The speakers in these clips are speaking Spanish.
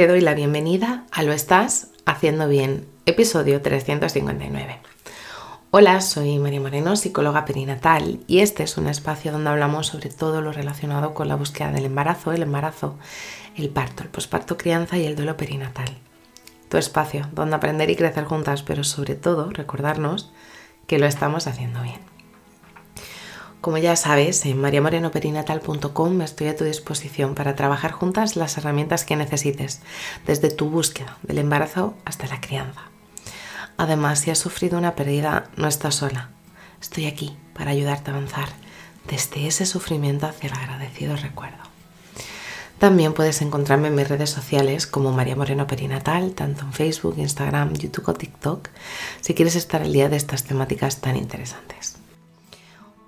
Te doy la bienvenida a Lo Estás Haciendo Bien, episodio 359. Hola, soy María Moreno, psicóloga perinatal, y este es un espacio donde hablamos sobre todo lo relacionado con la búsqueda del embarazo, el embarazo, el parto, el posparto crianza y el duelo perinatal. Tu espacio donde aprender y crecer juntas, pero sobre todo recordarnos que lo estamos haciendo bien. Como ya sabes, en mariamorenoperinatal.com estoy a tu disposición para trabajar juntas las herramientas que necesites, desde tu búsqueda del embarazo hasta la crianza. Además, si has sufrido una pérdida, no estás sola. Estoy aquí para ayudarte a avanzar desde ese sufrimiento hacia el agradecido recuerdo. También puedes encontrarme en mis redes sociales como María Moreno Perinatal, tanto en Facebook, Instagram, YouTube o TikTok, si quieres estar al día de estas temáticas tan interesantes.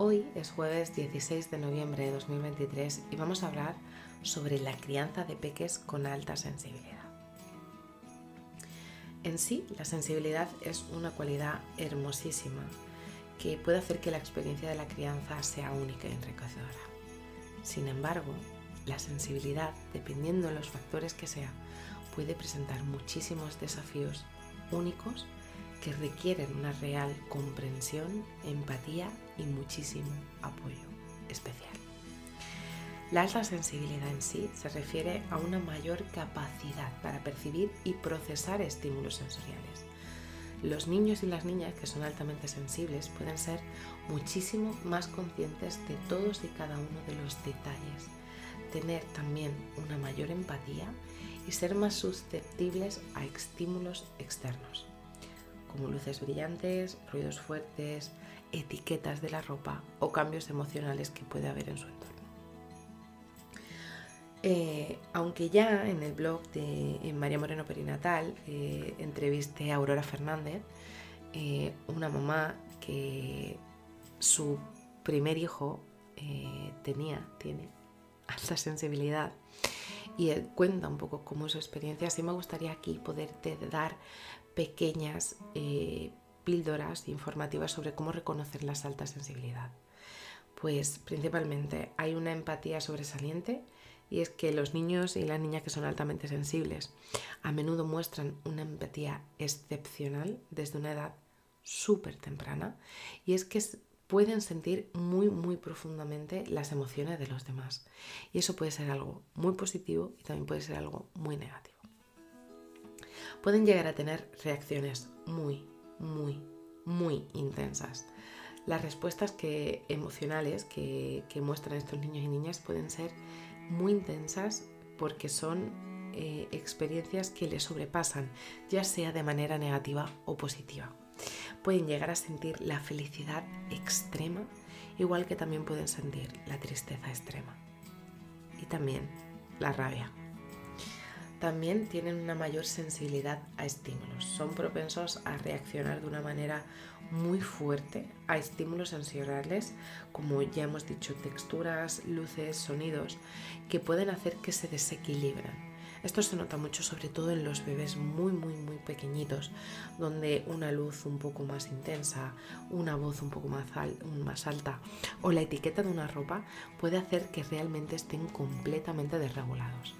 Hoy es jueves 16 de noviembre de 2023 y vamos a hablar sobre la crianza de peques con alta sensibilidad. En sí, la sensibilidad es una cualidad hermosísima que puede hacer que la experiencia de la crianza sea única y enriquecedora. Sin embargo, la sensibilidad, dependiendo de los factores que sea, puede presentar muchísimos desafíos únicos que requieren una real comprensión, empatía y muchísimo apoyo especial. La alta sensibilidad en sí se refiere a una mayor capacidad para percibir y procesar estímulos sensoriales. Los niños y las niñas que son altamente sensibles pueden ser muchísimo más conscientes de todos y cada uno de los detalles, tener también una mayor empatía y ser más susceptibles a estímulos externos como luces brillantes, ruidos fuertes, etiquetas de la ropa o cambios emocionales que puede haber en su entorno. Eh, aunque ya en el blog de María Moreno Perinatal eh, entrevisté a Aurora Fernández, eh, una mamá que su primer hijo tenía, tiene alta sensibilidad y cuenta un poco cómo es su experiencia. Así me gustaría aquí poderte dar pequeñas eh, píldoras informativas sobre cómo reconocer la alta sensibilidad. Pues principalmente hay una empatía sobresaliente y es que los niños y las niñas que son altamente sensibles a menudo muestran una empatía excepcional desde una edad súper temprana y es que pueden sentir muy muy profundamente las emociones de los demás y eso puede ser algo muy positivo y también puede ser algo muy negativo pueden llegar a tener reacciones muy, muy, muy intensas. Las respuestas que, emocionales que, muestran estos niños y niñas pueden ser muy intensas porque son eh, experiencias que les sobrepasan, ya sea de manera negativa o positiva. Pueden llegar a sentir la felicidad extrema, igual que también pueden sentir la tristeza extrema y también la rabia también tienen una mayor sensibilidad a estímulos. Son propensos a reaccionar de una manera muy fuerte a estímulos sensoriales, como ya hemos dicho, texturas, luces, sonidos, que pueden hacer que se desequilibran. Esto se nota mucho sobre todo en los bebés muy muy muy pequeñitos, donde una luz un poco más intensa, una voz un poco más, más alta o la etiqueta de una ropa puede hacer que realmente estén completamente desregulados.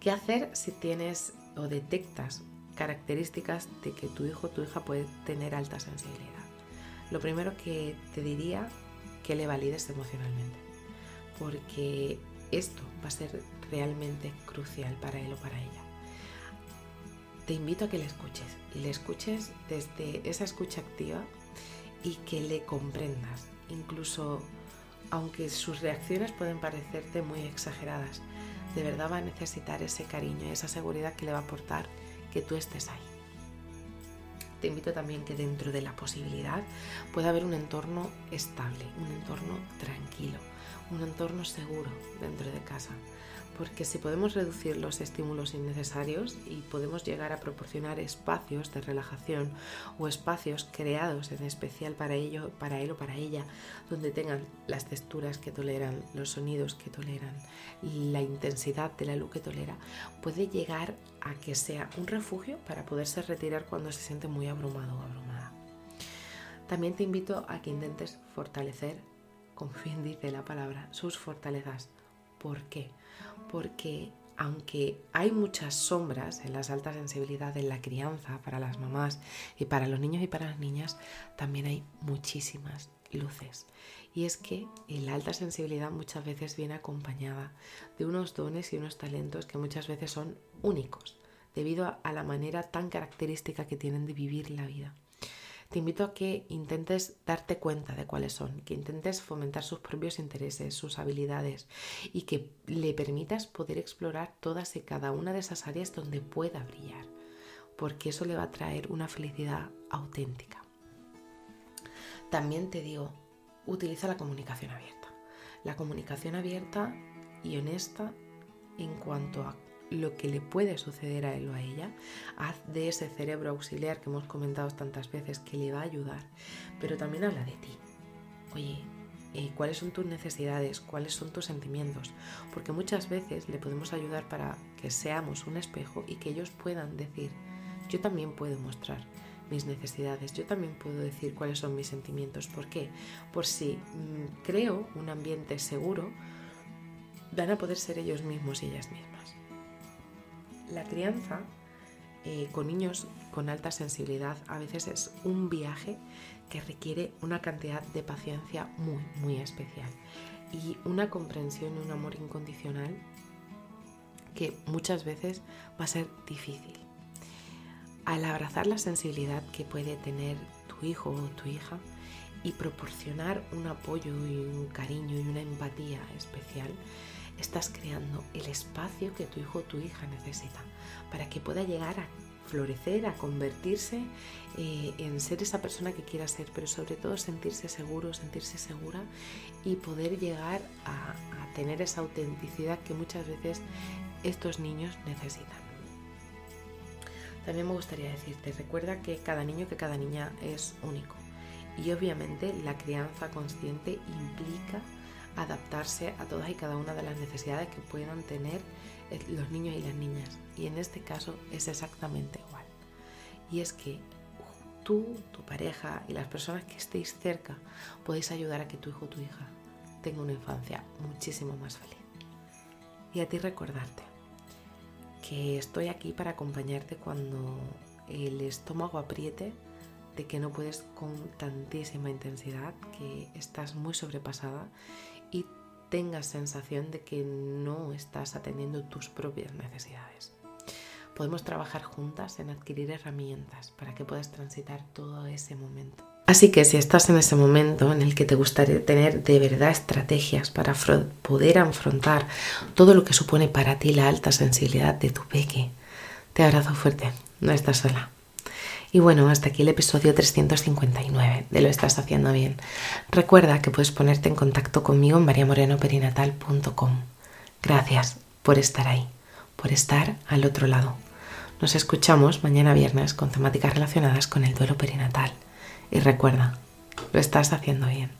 ¿Qué hacer si tienes o detectas características de que tu hijo o tu hija puede tener alta sensibilidad? Lo primero que te diría que le valides emocionalmente, porque esto va a ser realmente crucial para él o para ella. Te invito a que le escuches le escuches desde esa escucha activa y que le comprendas, incluso aunque sus reacciones pueden parecerte muy exageradas, de verdad va a necesitar ese cariño y esa seguridad que le va a aportar que tú estés ahí. Te invito también que dentro de la posibilidad pueda haber un entorno estable, un entorno tranquilo, un entorno seguro dentro de casa, porque si podemos reducir los estímulos innecesarios y podemos llegar a proporcionar espacios de relajación o espacios creados en especial para ello, para él o para ella, donde tengan las texturas que toleran, los sonidos que toleran, la intensidad de la luz que tolera, puede llegar a que sea un refugio para poderse retirar cuando se siente muy abrumado o abrumada. También te invito a que intentes fortalecer, con fin dice la palabra, sus fortalezas. ¿Por qué? porque aunque hay muchas sombras en las altas sensibilidades en la crianza para las mamás y para los niños y para las niñas, también hay muchísimas luces. Y es que la alta sensibilidad muchas veces viene acompañada de unos dones y unos talentos que muchas veces son únicos, debido a la manera tan característica que tienen de vivir la vida te invito a que intentes darte cuenta de cuáles son, que intentes fomentar sus propios intereses, sus habilidades y que le permitas poder explorar todas y cada una de esas áreas donde pueda brillar, porque eso le va a traer una felicidad auténtica. También te digo, utiliza la comunicación abierta. La comunicación abierta y honesta en cuanto a lo que le puede suceder a él o a ella, haz de ese cerebro auxiliar que hemos comentado tantas veces que le va a ayudar, pero también habla de ti. Oye, eh, ¿cuáles son tus necesidades? ¿Cuáles son tus sentimientos? Porque muchas veces le podemos ayudar para que seamos un espejo y que ellos puedan decir, yo también puedo mostrar mis necesidades, yo también puedo decir cuáles son mis sentimientos. ¿Por qué? Por si mm, creo un ambiente seguro, van a poder ser ellos mismos y ellas mismas. La crianza eh, con niños con alta sensibilidad a veces es un viaje que requiere una cantidad de paciencia muy, muy especial y una comprensión y un amor incondicional que muchas veces va a ser difícil. Al abrazar la sensibilidad que puede tener tu hijo o tu hija y proporcionar un apoyo y un cariño y una empatía especial, estás creando el espacio que tu hijo o tu hija necesita para que pueda llegar a florecer, a convertirse eh, en ser esa persona que quiera ser, pero sobre todo sentirse seguro, sentirse segura y poder llegar a, a tener esa autenticidad que muchas veces estos niños necesitan. También me gustaría decirte, recuerda que cada niño, que cada niña es único. Y obviamente la crianza consciente implica adaptarse a todas y cada una de las necesidades que puedan tener eh, los niños y las niñas. Y en este caso es exactamente igual. Y es que tú, tu pareja y las personas que estéis cerca podéis ayudar a que tu hijo o tu hija tenga una infancia muchísimo más feliz. Y a ti recordarte que estoy aquí para acompañarte cuando el estómago apriete que no puedes con tantísima intensidad, que estás muy sobrepasada y tengas sensación de que no estás atendiendo tus propias necesidades. Podemos trabajar juntas en adquirir herramientas para que puedas transitar todo ese momento. Así que si estás en ese momento en el que te gustaría tener de verdad estrategias para poder afrontar todo lo que supone para ti la alta sensibilidad de tu peque, te abrazo fuerte, no estás sola. Y bueno, hasta aquí el episodio 359 de Lo estás haciendo bien. Recuerda que puedes ponerte en contacto conmigo en mariamorenoperinatal.com. Gracias por estar ahí, por estar al otro lado. Nos escuchamos mañana viernes con temáticas relacionadas con el duelo perinatal. Y recuerda, lo estás haciendo bien.